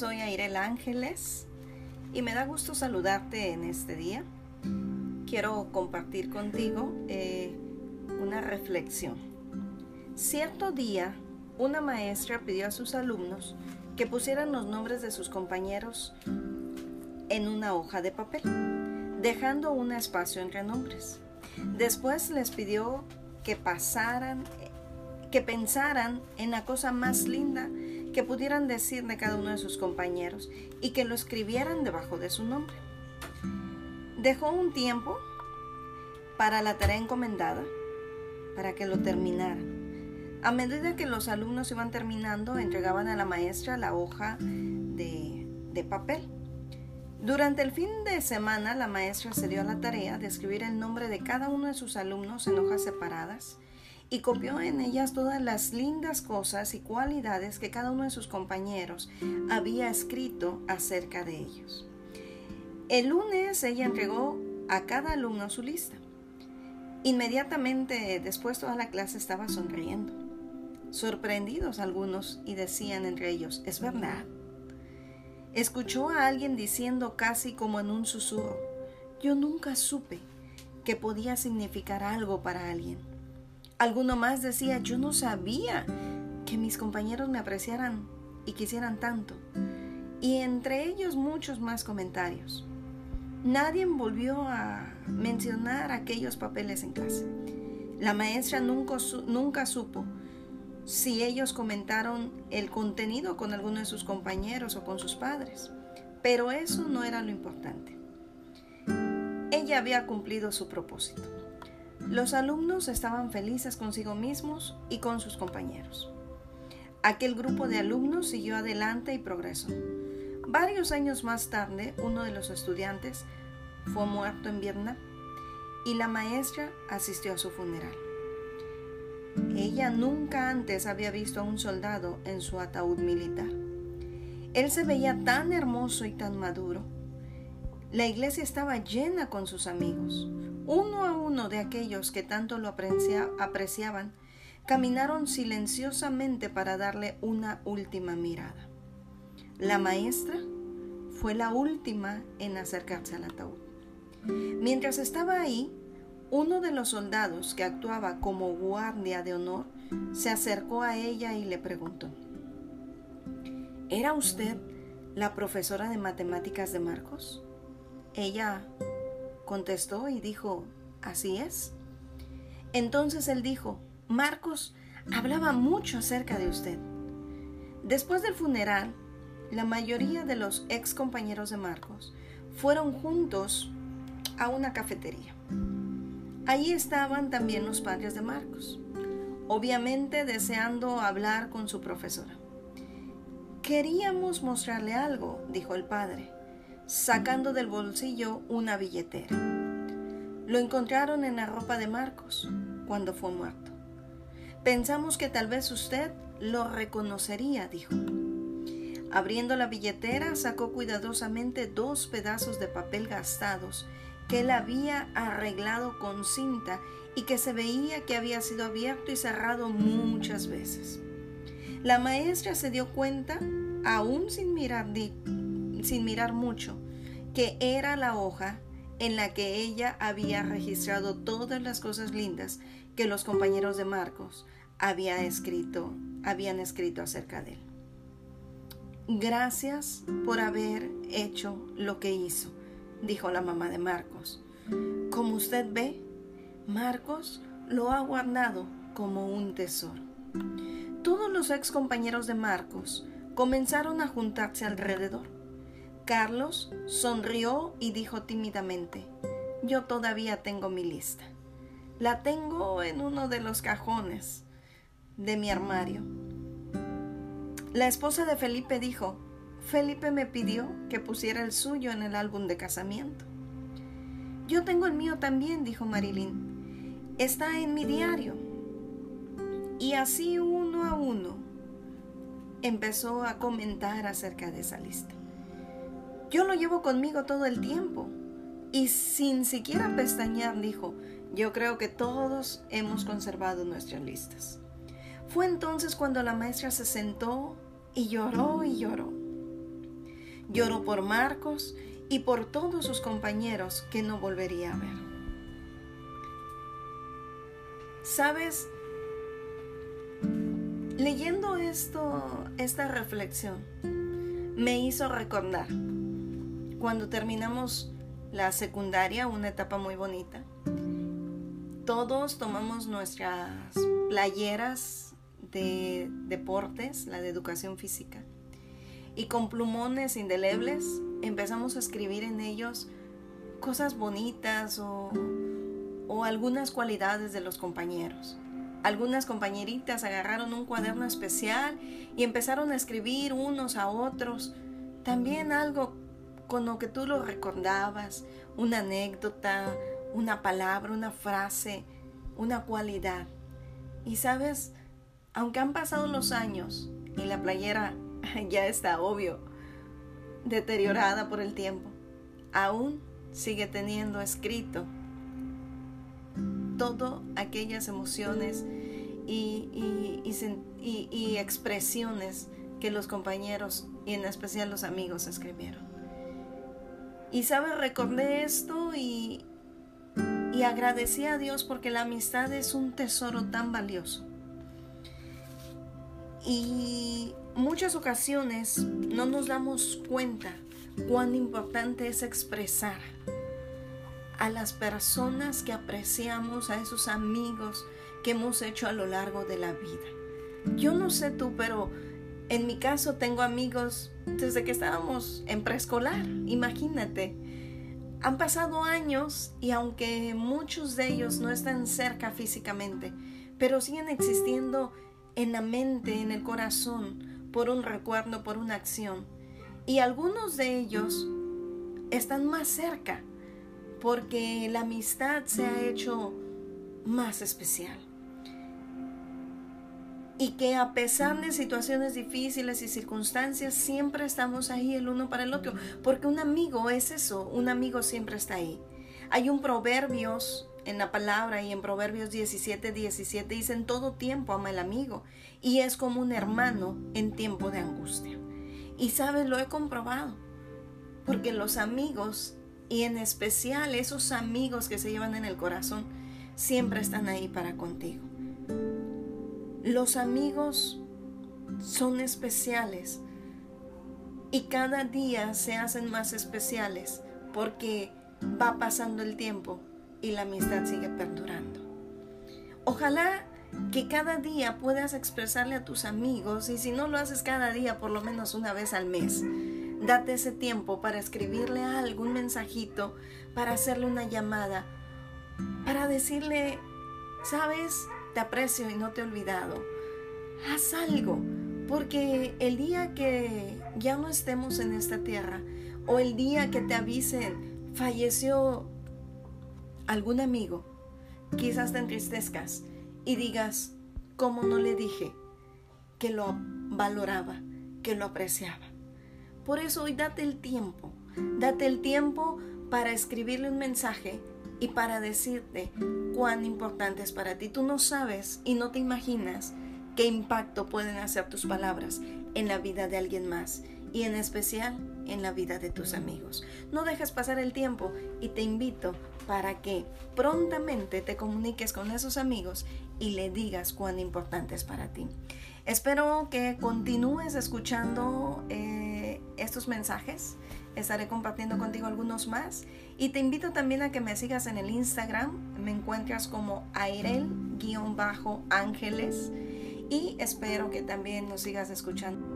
soy Airel Ángeles y me da gusto saludarte en este día. Quiero compartir contigo eh, una reflexión. Cierto día, una maestra pidió a sus alumnos que pusieran los nombres de sus compañeros en una hoja de papel, dejando un espacio entre nombres. Después les pidió que pasaran, que pensaran en la cosa más linda que pudieran decir de cada uno de sus compañeros y que lo escribieran debajo de su nombre. Dejó un tiempo para la tarea encomendada, para que lo terminara. A medida que los alumnos iban terminando, entregaban a la maestra la hoja de, de papel. Durante el fin de semana, la maestra se dio a la tarea de escribir el nombre de cada uno de sus alumnos en hojas separadas y copió en ellas todas las lindas cosas y cualidades que cada uno de sus compañeros había escrito acerca de ellos. El lunes ella entregó a cada alumno su lista. Inmediatamente después toda la clase estaba sonriendo, sorprendidos algunos y decían entre ellos, es verdad. Escuchó a alguien diciendo casi como en un susurro, yo nunca supe que podía significar algo para alguien. Alguno más decía, yo no sabía que mis compañeros me apreciaran y quisieran tanto. Y entre ellos muchos más comentarios. Nadie volvió a mencionar aquellos papeles en clase. La maestra nunca, nunca supo si ellos comentaron el contenido con alguno de sus compañeros o con sus padres, pero eso no era lo importante. Ella había cumplido su propósito. Los alumnos estaban felices consigo mismos y con sus compañeros. Aquel grupo de alumnos siguió adelante y progresó. Varios años más tarde, uno de los estudiantes fue muerto en Vietnam y la maestra asistió a su funeral. Ella nunca antes había visto a un soldado en su ataúd militar. Él se veía tan hermoso y tan maduro. La iglesia estaba llena con sus amigos. Uno a uno de aquellos que tanto lo apreciaban caminaron silenciosamente para darle una última mirada. La maestra fue la última en acercarse al ataúd. Mientras estaba ahí, uno de los soldados que actuaba como guardia de honor se acercó a ella y le preguntó, ¿Era usted la profesora de matemáticas de Marcos? Ella contestó y dijo, así es. Entonces él dijo, Marcos hablaba mucho acerca de usted. Después del funeral, la mayoría de los ex compañeros de Marcos fueron juntos a una cafetería. Allí estaban también los padres de Marcos, obviamente deseando hablar con su profesora. Queríamos mostrarle algo, dijo el padre sacando del bolsillo una billetera. Lo encontraron en la ropa de Marcos cuando fue muerto. Pensamos que tal vez usted lo reconocería, dijo. Abriendo la billetera, sacó cuidadosamente dos pedazos de papel gastados que él había arreglado con cinta y que se veía que había sido abierto y cerrado muchas veces. La maestra se dio cuenta, aún sin mirar sin mirar mucho, que era la hoja en la que ella había registrado todas las cosas lindas que los compañeros de Marcos había escrito, habían escrito acerca de él. Gracias por haber hecho lo que hizo, dijo la mamá de Marcos. Como usted ve, Marcos lo ha guardado como un tesoro. Todos los ex compañeros de Marcos comenzaron a juntarse alrededor Carlos sonrió y dijo tímidamente, yo todavía tengo mi lista. La tengo en uno de los cajones de mi armario. La esposa de Felipe dijo, Felipe me pidió que pusiera el suyo en el álbum de casamiento. Yo tengo el mío también, dijo Marilyn. Está en mi diario. Y así uno a uno empezó a comentar acerca de esa lista. Yo lo llevo conmigo todo el tiempo. Y sin siquiera pestañear dijo, yo creo que todos hemos conservado nuestras listas. Fue entonces cuando la maestra se sentó y lloró y lloró. Lloró por Marcos y por todos sus compañeros que no volvería a ver. ¿Sabes? Leyendo esto, esta reflexión, me hizo recordar cuando terminamos la secundaria, una etapa muy bonita. Todos tomamos nuestras playeras de deportes, la de educación física, y con plumones indelebles empezamos a escribir en ellos cosas bonitas o, o algunas cualidades de los compañeros. Algunas compañeritas agarraron un cuaderno especial y empezaron a escribir unos a otros también algo con lo que tú lo recordabas, una anécdota, una palabra, una frase, una cualidad. Y sabes, aunque han pasado los años y la playera ya está obvio, deteriorada por el tiempo, aún sigue teniendo escrito todas aquellas emociones y, y expresiones que los compañeros y en especial los amigos escribieron. Y sabes, recordé esto y, y agradecí a Dios porque la amistad es un tesoro tan valioso. Y muchas ocasiones no nos damos cuenta cuán importante es expresar a las personas que apreciamos, a esos amigos que hemos hecho a lo largo de la vida. Yo no sé tú, pero en mi caso tengo amigos desde que estábamos en preescolar, imagínate. Han pasado años y aunque muchos de ellos no están cerca físicamente, pero siguen existiendo en la mente, en el corazón, por un recuerdo, por una acción. Y algunos de ellos están más cerca porque la amistad se ha hecho más especial y que a pesar de situaciones difíciles y circunstancias siempre estamos ahí el uno para el otro, porque un amigo es eso, un amigo siempre está ahí. Hay un proverbios en la palabra y en Proverbios 17, 17 dice en todo tiempo ama el amigo y es como un hermano en tiempo de angustia. Y sabes, lo he comprobado, porque los amigos y en especial esos amigos que se llevan en el corazón siempre están ahí para contigo. Los amigos son especiales y cada día se hacen más especiales porque va pasando el tiempo y la amistad sigue perdurando. Ojalá que cada día puedas expresarle a tus amigos y si no lo haces cada día, por lo menos una vez al mes. Date ese tiempo para escribirle algún mensajito, para hacerle una llamada, para decirle, sabes, te aprecio y no te he olvidado. Haz algo, porque el día que ya no estemos en esta tierra o el día que te avisen falleció algún amigo, quizás te entristezcas y digas, ¿cómo no le dije que lo valoraba, que lo apreciaba? Por eso hoy date el tiempo, date el tiempo para escribirle un mensaje y para decirte cuán importante es para ti. Tú no sabes y no te imaginas qué impacto pueden hacer tus palabras en la vida de alguien más y en especial en la vida de tus amigos. No dejes pasar el tiempo y te invito para que prontamente te comuniques con esos amigos y le digas cuán importante es para ti. Espero que continúes escuchando eh, estos mensajes estaré compartiendo contigo algunos más. Y te invito también a que me sigas en el Instagram. Me encuentras como Airel-Ángeles. Y espero que también nos sigas escuchando.